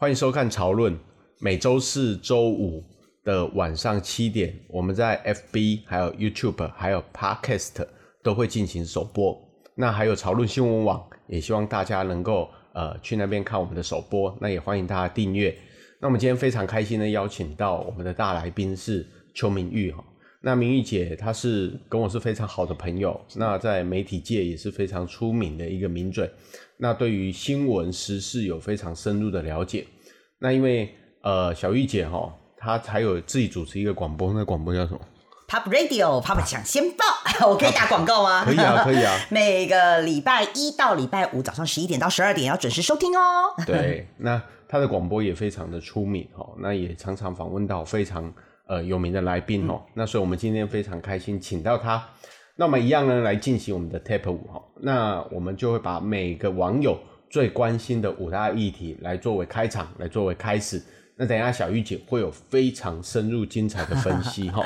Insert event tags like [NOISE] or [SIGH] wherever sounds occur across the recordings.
欢迎收看《潮论》，每周四、周五的晚上七点，我们在 FB、还有 YouTube、还有 Podcast 都会进行首播。那还有潮论新闻网，也希望大家能够呃去那边看我们的首播。那也欢迎大家订阅。那我们今天非常开心的邀请到我们的大来宾是邱明玉哈。那明玉姐她是跟我是非常好的朋友，那在媒体界也是非常出名的一个名嘴。那对于新闻时事有非常深入的了解。那因为呃小玉姐哈，她还有自己主持一个广播，那广播叫什么？Pop Radio，Pop 抢先报，[LAUGHS] 我可以打广告吗？可以啊，可以啊。[LAUGHS] 每个礼拜一到礼拜五早上十一点到十二点要准时收听哦。对，[LAUGHS] 那她的广播也非常的出名哦，那也常常访问到非常呃有名的来宾哦。嗯、那所以我们今天非常开心请到他。那我们一样呢，来进行我们的 Tap 五哈。那我们就会把每个网友最关心的五大议题来作为开场，来作为开始。那等一下小玉姐会有非常深入精彩的分析 [LAUGHS] 哈。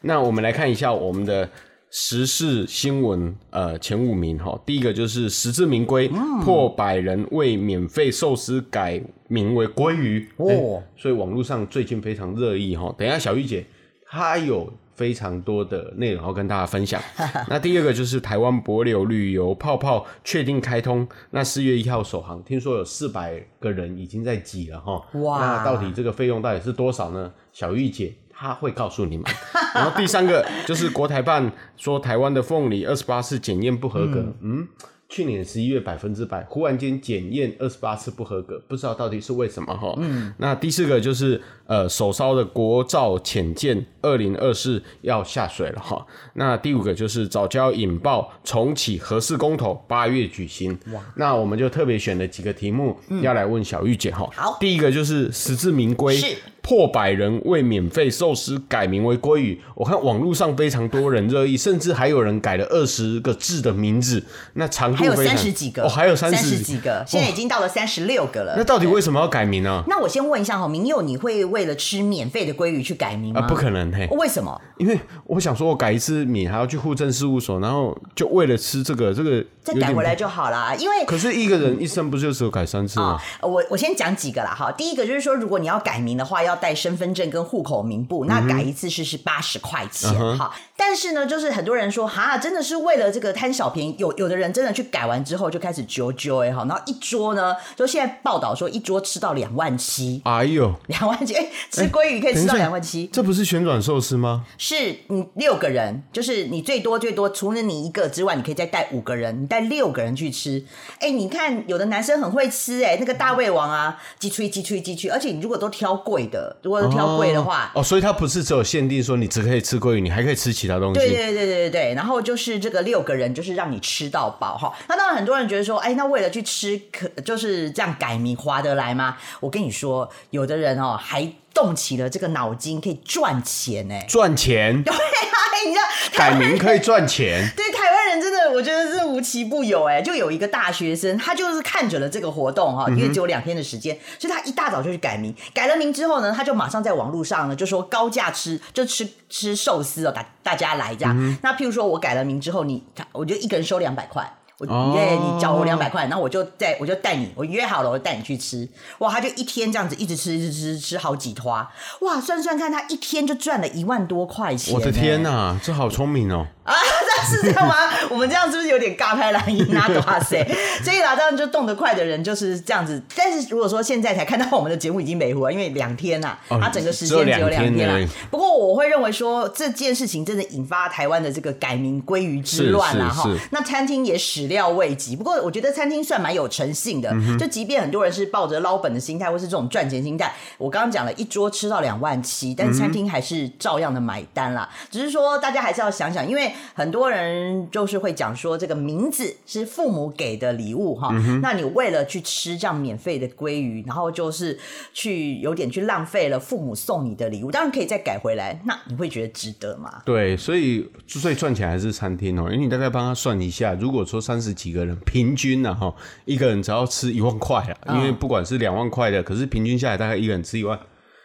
那我们来看一下我们的时事新闻呃前五名哈。第一个就是实至名归，嗯、破百人为免费寿司改名为鲑鱼哦、欸，所以网络上最近非常热议哈。等一下小玉姐她有。非常多的内容要跟大家分享。[LAUGHS] 那第二个就是台湾博流旅游泡泡确定开通，那四月一号首航，听说有四百个人已经在挤了哈。哇！那到底这个费用到底是多少呢？小玉姐她会告诉你们。[LAUGHS] 然后第三个就是国台办说台湾的凤梨二十八次检验不合格。嗯。嗯去年十一月百分之百，忽然间检验二十八次不合格，不知道到底是为什么哈。嗯，那第四个就是呃首艘的国造潜舰二零二四要下水了哈。那第五个就是早教引爆重启核四公投，八月举行。哇，那我们就特别选了几个题目、嗯、要来问小玉姐哈。好，第一个就是实至名归。是。破百人为免费寿司改名为鲑鱼，我看网络上非常多人热议，甚至还有人改了二十个字的名字，那长度还有三十几个哦，还有三十几个，现在已经到了三十六个了。那到底为什么要改名呢？那我先问一下哈，明佑，你会为了吃免费的鲑鱼去改名吗？啊，不可能嘿。为什么？因为我想说，我改一次名还要去户政事务所，然后就为了吃这个这个再改回来就好了。因为可是一个人一生不就只有改三次吗？哦、我我先讲几个啦哈。第一个就是说，如果你要改名的话，要带身份证跟户口名簿，那改一次是是八十块钱哈。嗯、但是呢，就是很多人说哈，真的是为了这个贪小便宜，有有的人真的去改完之后就开始揪揪哎哈，然后一桌呢，就现在报道说一桌吃到两万七，哎呦，两万七哎，[LAUGHS] 吃鲑鱼可以吃到两万七，这不是旋转寿司吗？是，你六个人，就是你最多最多除了你一个之外，你可以再带五个人，你带六个人去吃。哎，你看有的男生很会吃哎，那个大胃王啊，鸡吹鸡吹鸡吹，而且你如果都挑贵的，如果都挑贵的话。哦，所以它不是只有限定说你只可以吃鲑鱼，你还可以吃其他东西。对对对对对，然后就是这个六个人，就是让你吃到饱哈。那当然很多人觉得说，哎，那为了去吃，可就是这样改名划得来吗？我跟你说，有的人哦还动起了这个脑筋，可以赚钱呢。赚钱？[LAUGHS] 对啊，你知道改名可以赚钱？[LAUGHS] 对，台湾人真的，我觉得是无奇不有哎。就有一个大学生，他就是看准了这个活动哈，因为只有两天的时间，嗯、所以他一大早就去改名。改了名之后呢，他就马上在网络上呢就说高价吃，就吃吃寿司哦，大大家来这样。嗯、那譬如说我改了名之后，你我就一个人收两百块。我约你缴我两百块，然后我就带我就带你，我约好了，我就带你去吃。哇，他就一天这样子一直吃，一直吃，吃好几花。哇，算算看，他一天就赚了一万多块钱。我的天哪，这好聪明哦！啊，这 [LAUGHS] 是这样吗？我们这样是不是有点尬拍蓝音啊？哇塞！[LAUGHS] 所以啦，这样就动得快的人就是这样子。但是如果说现在才看到我们的节目已经没活，因为两天呐、啊，他整个时间只有两天了。不过我会认为说这件事情真的引发台湾的这个改名鲑鱼之乱了哈。那餐厅也始料未及，不过我觉得餐厅算蛮有诚信的。嗯、就即便很多人是抱着捞本的心态，或是这种赚钱心态，我刚刚讲了一桌吃到两万七，但是餐厅还是照样的买单啦。嗯、只是说大家还是要想想，因为很多人就是会讲说这个名字是父母给的礼物哈。嗯、那你为了去吃这样免费的鲑鱼，然后就是去有点去浪费了父母送你的礼物，当然可以再改回来，那你会觉得值得吗？对，所以最赚钱还是餐厅哦，因为你大概帮他算一下，如果说三十几个人平均呢哈，一个人只要吃一万块啊，因为不管是两万块的，可是平均下来大概一个人吃一万，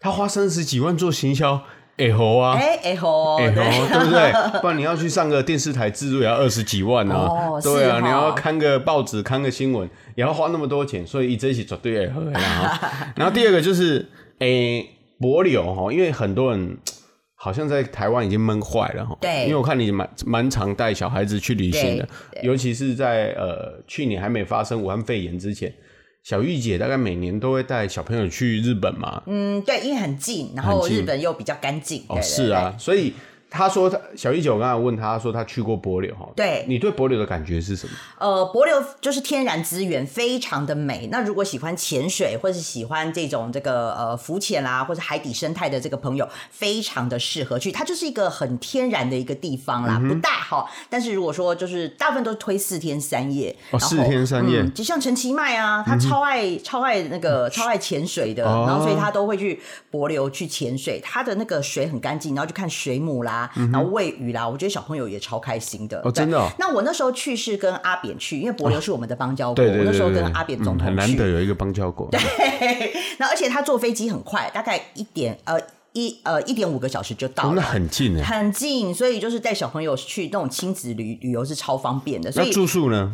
他花三十几万做行销。哎吼啊，哎哎吼，哎吼，对不对？不然你要去上个电视台制作也要二十几万啊，哦、对啊，你要看个报纸，看个新闻，也要花那么多钱，所以一直一起绝对哎吼。然后第二个就是，哎，柏柳哈，因为很多人好像在台湾已经闷坏了哈，对，因为我看你蛮蛮常带小孩子去旅行的，尤其是在呃去年还没发生武汉肺炎之前。小玉姐大概每年都会带小朋友去日本嘛？嗯，对，因为很近，然后日本又比较干净。哦，是啊，所以。他说他小一九，我刚才问他，他说他去过帛琉哈。对，你对帛琉的感觉是什么？呃，帛琉就是天然资源非常的美。那如果喜欢潜水或是喜欢这种这个呃浮潜啦，或者海底生态的这个朋友，非常的适合去。它就是一个很天然的一个地方啦，嗯、不大哈。但是如果说就是大部分都推四天三夜，哦，四天三夜，嗯、就像陈其迈啊，他超爱、嗯、超爱那个超爱潜水的，哦、然后所以他都会去帛琉去潜水。他的那个水很干净，然后就看水母啦。然后喂鱼啦，我觉得小朋友也超开心的。哦，真的。那我那时候去是跟阿扁去，因为帛琉是我们的邦交国。我那时候跟阿扁总统去，很难得有一个邦交国。对。[LAUGHS] 那而且他坐飞机很快，大概一点呃一呃一点五个小时就到了。那很近哎。很近，所以就是带小朋友去那种亲子旅旅游是超方便的。所以那住宿呢？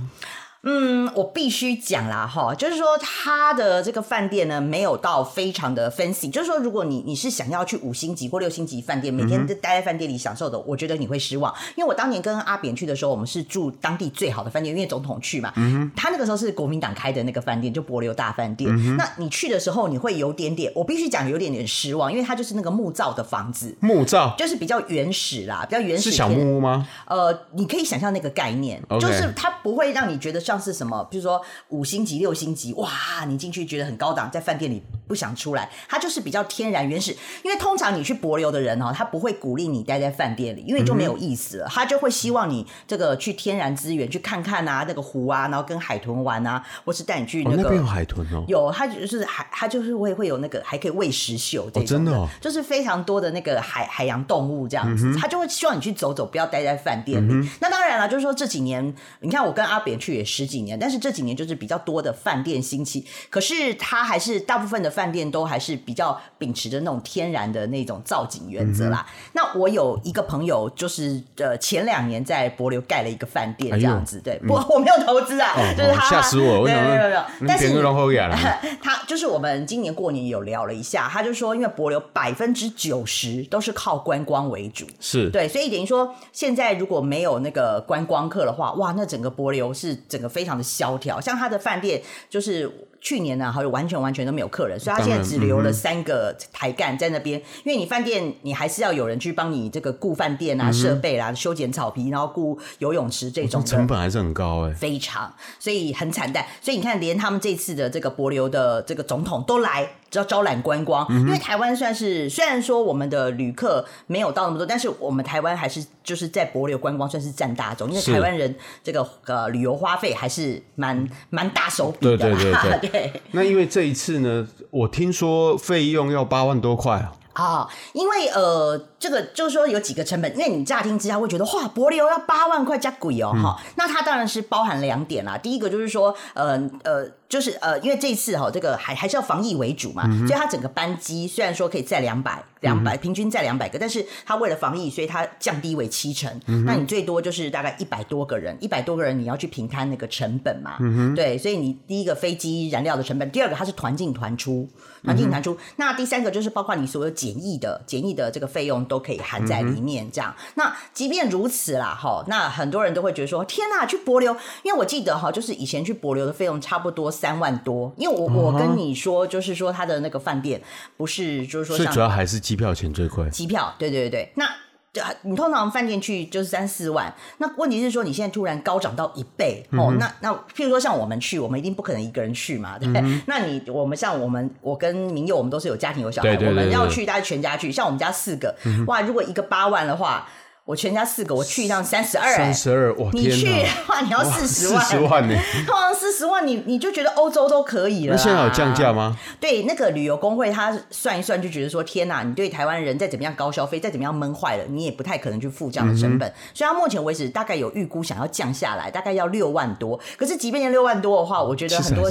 嗯，我必须讲啦，哈，就是说他的这个饭店呢，没有到非常的 fancy。就是说，如果你你是想要去五星级或六星级饭店，每天都待在饭店里享受的，我觉得你会失望。因为我当年跟阿扁去的时候，我们是住当地最好的饭店，因为总统去嘛。嗯。他那个时候是国民党开的那个饭店，就柏流大饭店。嗯。那你去的时候，你会有点点，我必须讲有点点失望，因为它就是那个木造的房子。木造。就是比较原始啦，比较原始。是小木屋吗？呃，你可以想象那个概念就是它不会让你觉得像。像是什么？比如说五星级、六星级，哇！你进去觉得很高档，在饭店里不想出来。它就是比较天然原始，因为通常你去帛琉的人哦，他不会鼓励你待在饭店里，因为就没有意思了。他就会希望你这个去天然资源去看看啊，那个湖啊，然后跟海豚玩啊，或是带你去那个。有海豚哦。有，他就是海，他就是会会有那个还可以喂食秀这种的，哦，真的，哦，就是非常多的那个海海洋动物这样子，嗯、他就会希望你去走走，不要待在饭店里。嗯、那当然了，就是说这几年，你看我跟阿扁去也十几年，但是这几年就是比较多的饭店兴起，可是他还是大部分的饭店都还是比较秉持着那种天然的那种造景原则啦。嗯、那我有一个朋友，就是呃前两年在博流盖了一个饭店这样子，哎、对，不、嗯，我没有投资啊，哦、就是他吓死我，没有没有没有，但是 [LAUGHS] 他就是我们今年过年有聊了一下，他就说，因为博流百分之九十都是靠观光为主，是。对，所以等于说现在如果没有那个观光客的话，哇，那整个博流是整个非常的萧条，像他的饭店就是。去年呢，好像完全完全都没有客人，所以他现在只留了三个台干在那边。嗯、因为你饭店，你还是要有人去帮你这个雇饭店啊、设、嗯、备啦、修剪草皮，然后雇游泳池这种成本还是很高哎、欸，非常，所以很惨淡。所以你看，连他们这次的这个博流的这个总统都来。只要招揽观光，因为台湾算是虽然说我们的旅客没有到那么多，但是我们台湾还是就是在博流观光算是占大宗，因为台湾人这个呃旅游花费还是蛮蛮大手笔的。对对对对。[LAUGHS] 对那因为这一次呢，我听说费用要八万多块啊。啊，因为呃，这个就是说有几个成本，因为你乍听之下会觉得哇，帛琉要八万块加贵哦，哈、嗯，那它当然是包含两点啦。第一个就是说，呃呃，就是呃，因为这一次哈，这个还还是要防疫为主嘛，嗯、所以它整个班机虽然说可以载两百两百，平均载两百个，但是它为了防疫，所以它降低为七成。嗯、那你最多就是大概一百多个人，一百多个人你要去平摊那个成本嘛，嗯、对，所以你第一个飞机燃料的成本，第二个它是团进团出。团进团出，那第三个就是包括你所有检疫的检疫的这个费用都可以含在里面，这样。嗯、那即便如此啦，哈，那很多人都会觉得说，天哪，去博流，因为我记得哈，就是以前去博流的费用差不多三万多，因为我、嗯、我跟你说，就是说他的那个饭店不是，就是说，最主要还是机票钱最贵，机票，对对对，那。对，你通常饭店去就是三四万，那问题是说你现在突然高涨到一倍、嗯、哦，那那譬如说像我们去，我们一定不可能一个人去嘛，对不对？嗯、那你我们像我们，我跟明佑，我们都是有家庭有小孩，对对对对，我们要去大家全家去，像我们家四个，嗯、哇，如果一个八万的话。我全家四个，我去一趟三十二，三十二哇！你去的话，你要四十万，四十万 [LAUGHS] 呢？通常四十万，你你就觉得欧洲都可以了。那现在有降价吗？对，那个旅游工会他算一算，就觉得说，天哪！你对台湾人再怎么样高消费，再怎么样闷坏了，你也不太可能去付这样的成本。嗯、所以，他目前为止大概有预估想要降下来，大概要六万多。可是，即便六万多的话，我觉得很多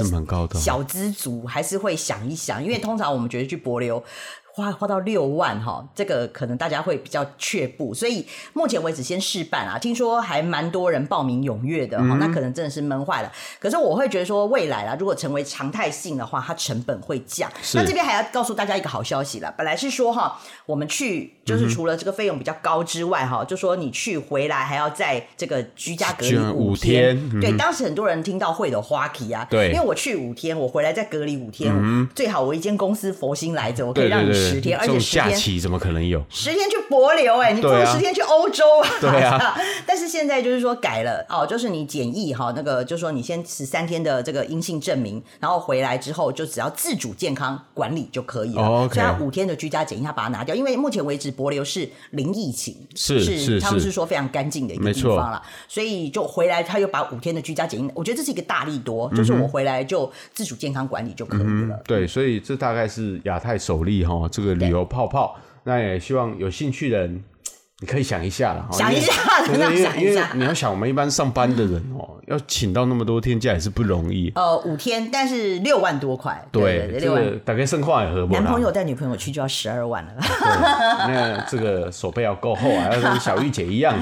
小资族还是会想一想，因为通常我们觉得去帛琉。花花到六万哈，这个可能大家会比较却步，所以目前为止先试办啊，听说还蛮多人报名踊跃的哈，嗯、那可能真的是闷坏了。可是我会觉得说，未来啊，如果成为常态性的话，它成本会降。那这边还要告诉大家一个好消息了，本来是说哈，我们去就是除了这个费用比较高之外哈，嗯、就说你去回来还要在这个居家隔离五天。五天嗯、对，当时很多人听到会的花旗啊，对，因为我去五天，我回来再隔离五天，嗯、最好我一间公司佛心来着，我可以让你。十天，而且十天假期怎么可能有？十天去博流哎，你不如十天去欧洲啊！对啊，[LAUGHS] 但是现在就是说改了哦，就是你检疫哈，那个就是说你先十三天的这个阴性证明，然后回来之后就只要自主健康管理就可以了。哦 okay、所以他五天的居家检疫，他把它拿掉，因为目前为止博流是零疫情，是是，是他们是说非常干净的一个地方了，所以就回来他又把五天的居家检疫，我觉得这是一个大利多，就是我回来就自主健康管理就可以了。嗯、对，所以这大概是亚太首例哈。这个旅游泡泡，那也希望有兴趣的人。你可以想一下了，想一下，真的想一下。你要想，我们一般上班的人哦，要请到那么多天假也是不容易。呃，五天，但是六万多块。对，六万大概剩话也合不。男朋友带女朋友去就要十二万了。那这个手背要够厚啊，要跟小玉姐一样。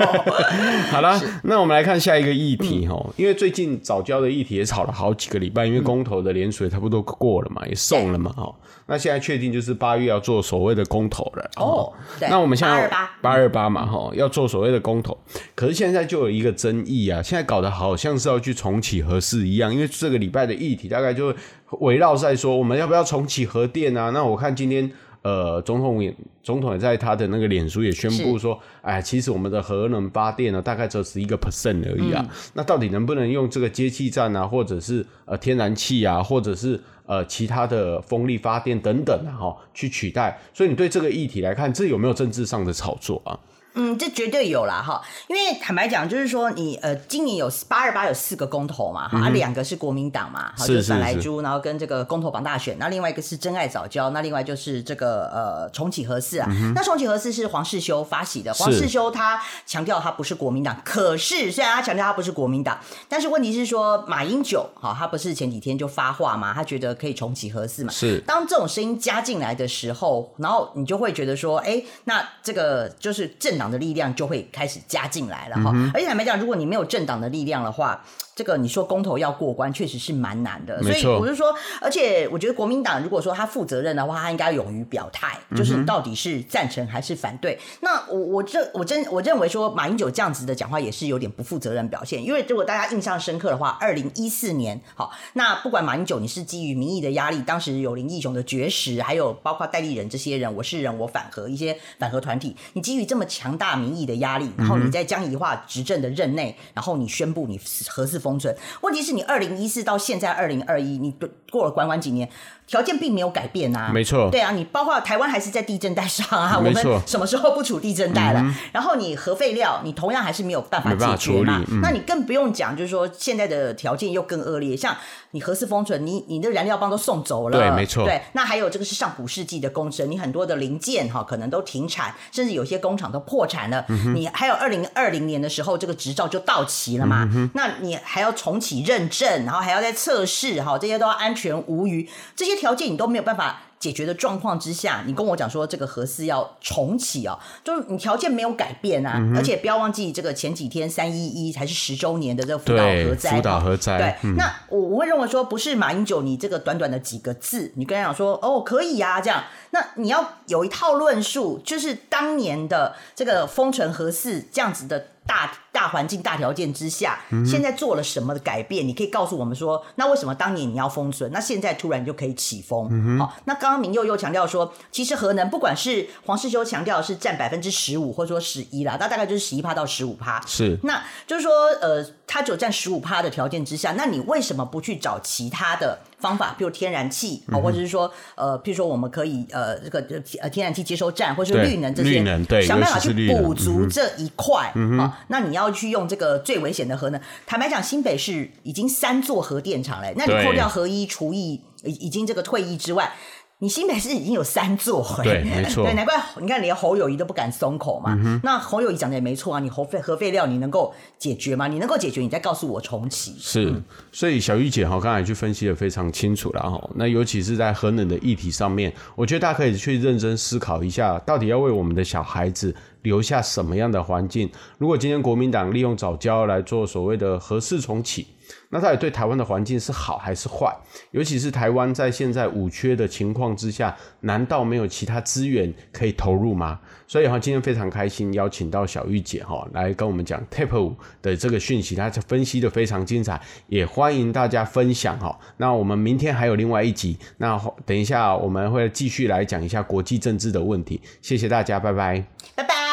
[LAUGHS] 好了，那我们来看下一个议题哦，因为最近早教的议题也吵了好几个礼拜，因为公投的连水差不多过了嘛，也送了嘛，哈。那现在确定就是八月要做所谓的公投了。哦，那我们现在。八二八嘛，哈，要做所谓的公投，可是现在就有一个争议啊，现在搞得好像是要去重启核试一样，因为这个礼拜的议题大概就围绕在说，我们要不要重启核电啊？那我看今天呃，总统也总统也在他的那个脸书也宣布说，哎，其实我们的核能发电呢，大概只有十一个 percent 而已啊。嗯、那到底能不能用这个接气站啊，或者是呃天然气啊，或者是？呃，其他的风力发电等等啊，哈，去取代。所以你对这个议题来看，这有没有政治上的炒作啊？嗯，这绝对有啦哈，因为坦白讲，就是说你呃，今年有八二八有四个公投嘛，哈、嗯，啊，两个是国民党嘛，好，就反莱猪，然后跟这个公投榜大选，那另外一个是真爱早教，那另外就是这个呃重启核四啊，嗯、那重启核四是黄世修发起的，黄世修他强调他不是国民党，可是虽然他强调他不是国民党，但是问题是说马英九哈，他不是前几天就发话嘛，他觉得可以重启核四嘛，是。当这种声音加进来的时候，然后你就会觉得说，哎，那这个就是政党。的力量就会开始加进来了哈，嗯、而且坦白讲，如果你没有政党的力量的话。这个你说公投要过关，确实是蛮难的。所以我就说，而且我觉得国民党如果说他负责任的话，他应该勇于表态，就是到底是赞成还是反对。嗯、那我我这我真我认为说马英九这样子的讲话也是有点不负责任表现，因为如果大家印象深刻的话，二零一四年好，那不管马英九你是基于民意的压力，当时有林义雄的绝食，还有包括戴立人这些人，我是人我反核一些反核团体，你基于这么强大民意的压力，然后你在江宜化执政的任内，然后你宣布你核四封存，问题是你二零一四到现在二零二一，你过了短短几年？条件并没有改变啊，没错，对啊，你包括台湾还是在地震带上啊，我们什么时候不处地震带了？嗯、然后你核废料，你同样还是没有办法解决嘛，嗯、那你更不用讲，就是说现在的条件又更恶劣，像你核四封存，你你的燃料棒都送走了，对，没错，对，那还有这个是上古世纪的工程，你很多的零件哈可能都停产，甚至有些工厂都破产了，嗯、你还有二零二零年的时候这个执照就到期了嘛，嗯、那你还要重启认证，然后还要再测试哈，这些都要安全无虞，这些条件你都没有办法。法解决的状况之下，你跟我讲说这个核四要重启哦，就是你条件没有改变啊，嗯、而且不要忘记这个前几天三一一才是十周年的这个福岛核灾，福岛核灾，对，嗯、那我我会认为说不是马英九你这个短短的几个字，你跟他讲说哦可以呀、啊、这样，那你要有一套论述，就是当年的这个封存核四这样子的。大大环境、大条件之下，现在做了什么的改变？你可以告诉我们说，那为什么当年你要封存，那现在突然就可以启封？好，那刚刚明佑又强调说，其实核能不管是黄世修强调是占百分之十五或者说十一啦，那大概就是十一趴到十五趴。是，那就是说，呃，它只有占十五趴的条件之下，那你为什么不去找其他的？方法，比如天然气，啊，或者是说，呃，譬如说我们可以，呃，这个呃天然气接收站，或者是绿能这些，绿能对，想办法去补足这一块，嗯、啊，那你要去用这个最危险的核能，坦白讲，新北市已经三座核电厂嘞，那你扣掉核一除以已已经这个退役之外。你新北市已经有三座，对，没错，对，难怪你看连侯友谊都不敢松口嘛。嗯、那侯友谊讲的也没错啊，你核废核废料你能够解决吗？你能够解决，你再告诉我重启。是，嗯、所以小玉姐哈刚才去分析的非常清楚了哈。那尤其是在核能的议题上面，我觉得大家可以去认真思考一下，到底要为我们的小孩子留下什么样的环境？如果今天国民党利用早教来做所谓的核四重启。那到底对台湾的环境是好还是坏？尤其是台湾在现在五缺的情况之下，难道没有其他资源可以投入吗？所以哈，今天非常开心邀请到小玉姐哈来跟我们讲 TAP 五的这个讯息，她分析的非常精彩，也欢迎大家分享哈。那我们明天还有另外一集，那等一下我们会继续来讲一下国际政治的问题。谢谢大家，拜拜，拜拜。